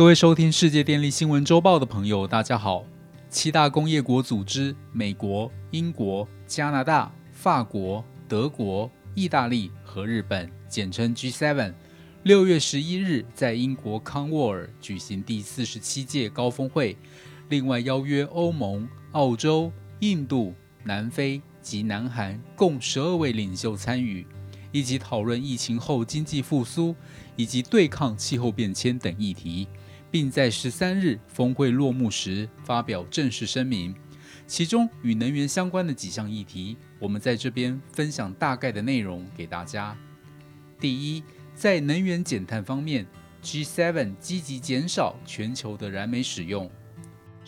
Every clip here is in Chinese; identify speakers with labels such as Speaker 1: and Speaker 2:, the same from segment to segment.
Speaker 1: 各位收听世界电力新闻周报的朋友，大家好。七大工业国组织——美国、英国、加拿大、法国、德国、意大利和日本，简称 G7，六月十一日在英国康沃尔举行第四十七届高峰会。另外邀约欧盟、澳洲、印度、南非及南韩共十二位领袖参与，一起讨论疫情后经济复苏以及对抗气候变迁等议题。并在十三日峰会落幕时发表正式声明，其中与能源相关的几项议题，我们在这边分享大概的内容给大家。第一，在能源减碳方面，G7 积极减少全球的燃煤使用。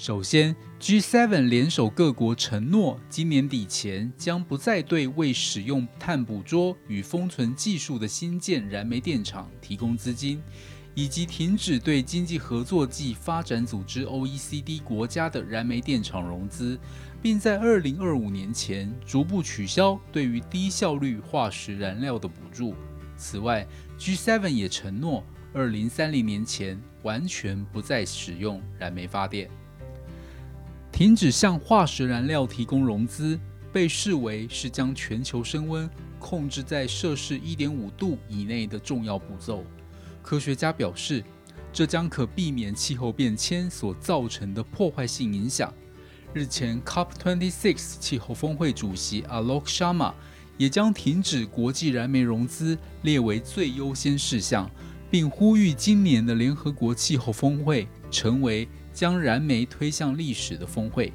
Speaker 1: 首先，G7 联手各国承诺，今年底前将不再对未使用碳捕捉与封存技术的新建燃煤电厂提供资金。以及停止对经济合作暨发展组织 （OECD） 国家的燃煤电厂融资，并在2025年前逐步取消对于低效率化石燃料的补助。此外，G7 也承诺2030年前完全不再使用燃煤发电，停止向化石燃料提供融资，被视为是将全球升温控制在摄氏1.5度以内的重要步骤。科学家表示，这将可避免气候变迁所造成的破坏性影响。日前，COP26 气候峰会主席 Alok shama 也将停止国际燃煤融资列为最优先事项，并呼吁今年的联合国气候峰会成为将燃煤推向历史的峰会。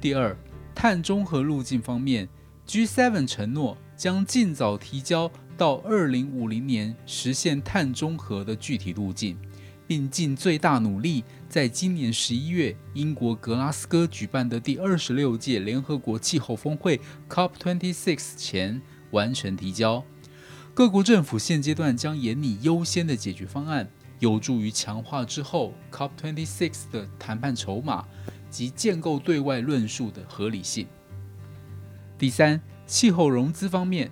Speaker 1: 第二，碳中和路径方面，G7 承诺将尽早提交。到二零五零年实现碳中和的具体路径，并尽最大努力，在今年十一月英国格拉斯哥举办的第二十六届联合国气候峰会 （COP26） 前完成提交。各国政府现阶段将严拟优先的解决方案，有助于强化之后 COP26 的谈判筹码及建构对外论述的合理性。第三，气候融资方面。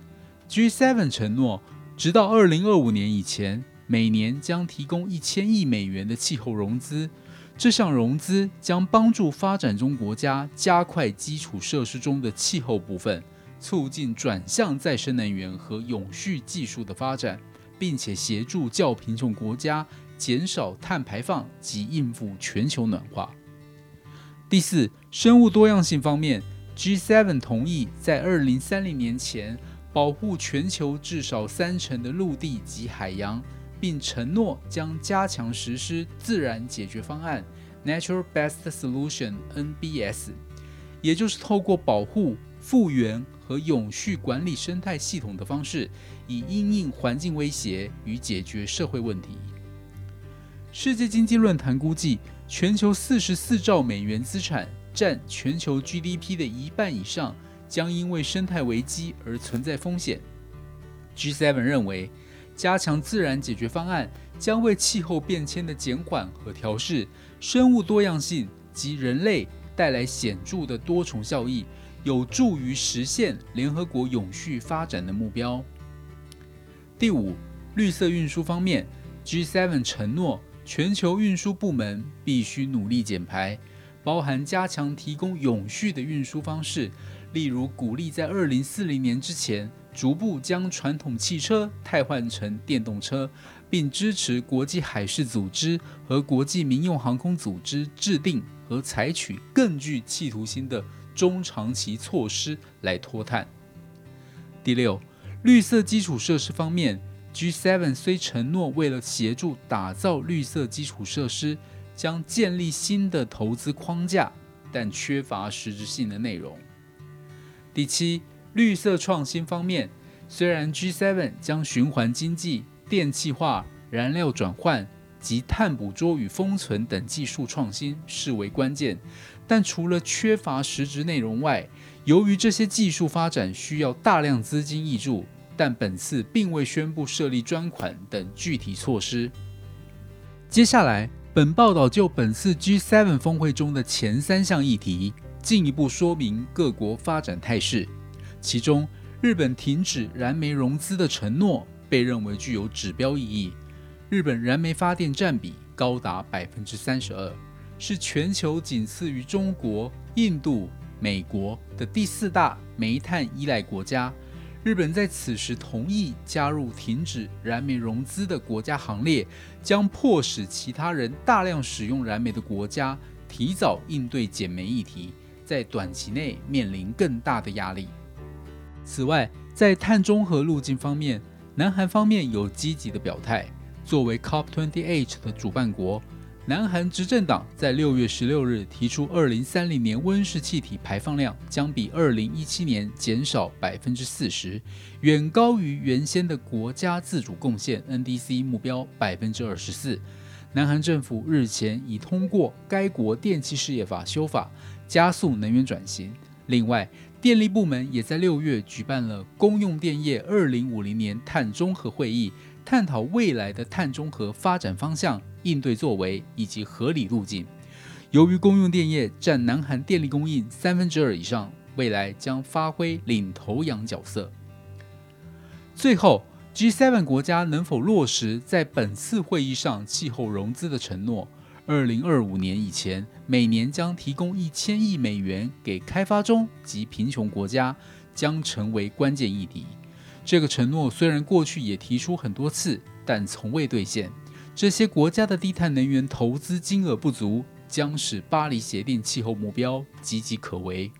Speaker 1: G7 承诺，直到2025年以前，每年将提供一千亿美元的气候融资。这项融资将帮助发展中国家加快基础设施中的气候部分，促进转向再生能源和永续技术的发展，并且协助较贫穷国家减少碳排放及应付全球暖化。第四，生物多样性方面，G7 同意在2030年前。保护全球至少三成的陆地及海洋，并承诺将加强实施自然解决方案 （Natural Best Solution，NBS），也就是透过保护、复原和永续管理生态系统的方式，以应应环境威胁与解决社会问题。世界经济论坛估计，全球四十四兆美元资产占全球 GDP 的一半以上。将因为生态危机而存在风险。G7 认为，加强自然解决方案将为气候变迁的减缓和调试、生物多样性及人类带来显著的多重效益，有助于实现联合国永续发展的目标。第五，绿色运输方面，G7 承诺全球运输部门必须努力减排，包含加强提供永续的运输方式。例如，鼓励在二零四零年之前逐步将传统汽车替换成电动车，并支持国际海事组织和国际民用航空组织制定和采取更具企图心的中长期措施来脱碳。第六，绿色基础设施方面，G7 虽承诺为了协助打造绿色基础设施，将建立新的投资框架，但缺乏实质性的内容。第七，绿色创新方面，虽然 G7 将循环经济、电气化、燃料转换及碳捕捉与封存等技术创新视为关键，但除了缺乏实质内容外，由于这些技术发展需要大量资金挹注，但本次并未宣布设立专款等具体措施。接下来，本报道就本次 G7 峰会中的前三项议题。进一步说明各国发展态势，其中日本停止燃煤融资的承诺被认为具有指标意义。日本燃煤发电占比高达百分之三十二，是全球仅次于中国、印度、美国的第四大煤炭依赖国家。日本在此时同意加入停止燃煤融资的国家行列，将迫使其他人大量使用燃煤的国家提早应对减煤议题，在短期内面临更大的压力。此外，在碳中和路径方面，南韩方面有积极的表态。作为 COP28 的主办国。南韩执政党在六月十六日提出，二零三零年温室气体排放量将比二零一七年减少百分之四十，远高于原先的国家自主贡献 NDC 目标百分之二十四。南韩政府日前已通过该国电气事业法修法，加速能源转型。另外，电力部门也在六月举办了公用电业二零五零年碳中和会议。探讨未来的碳中和发展方向、应对作为以及合理路径。由于公用电业占南韩电力供应三分之二以上，未来将发挥领头羊角色。最后，G7 国家能否落实在本次会议上气候融资的承诺？二零二五年以前，每年将提供一千亿美元给开发中及贫穷国家，将成为关键议题。这个承诺虽然过去也提出很多次，但从未兑现。这些国家的低碳能源投资金额不足，将使巴黎协定气候目标岌岌可危。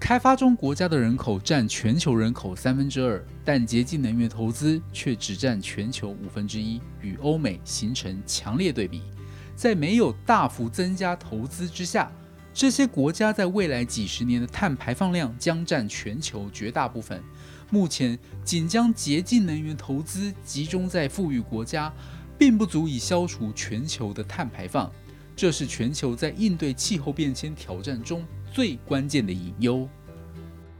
Speaker 1: 开发中国家的人口占全球人口三分之二，但洁净能源投资却只占全球五分之一，与欧美形成强烈对比。在没有大幅增加投资之下，这些国家在未来几十年的碳排放量将占全球绝大部分。目前仅将洁净能源投资集中在富裕国家，并不足以消除全球的碳排放。这是全球在应对气候变迁挑战中最关键的隐忧。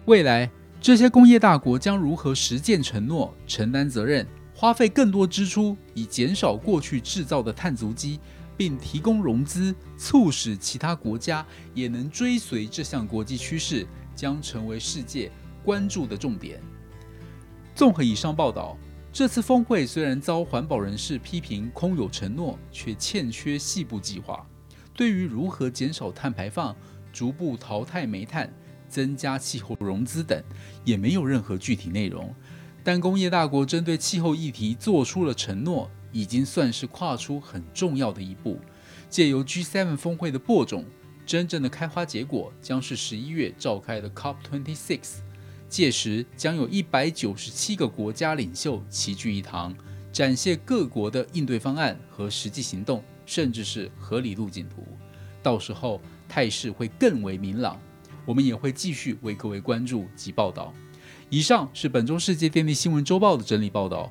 Speaker 1: 未来，这些工业大国将如何实践承诺、承担责任、花费更多支出，以减少过去制造的碳足迹，并提供融资，促使其他国家也能追随这项国际趋势，将成为世界关注的重点。综合以上报道，这次峰会虽然遭环保人士批评空有承诺，却欠缺细部计划。对于如何减少碳排放、逐步淘汰煤炭、增加气候融资等，也没有任何具体内容。但工业大国针对气候议题做出了承诺，已经算是跨出很重要的一步。借由 G7 峰会的播种，真正的开花结果将是十一月召开的 COP26。届时将有一百九十七个国家领袖齐聚一堂，展现各国的应对方案和实际行动，甚至是合理路径图。到时候态势会更为明朗，我们也会继续为各位关注及报道。以上是本周世界电力新闻周报的整理报道，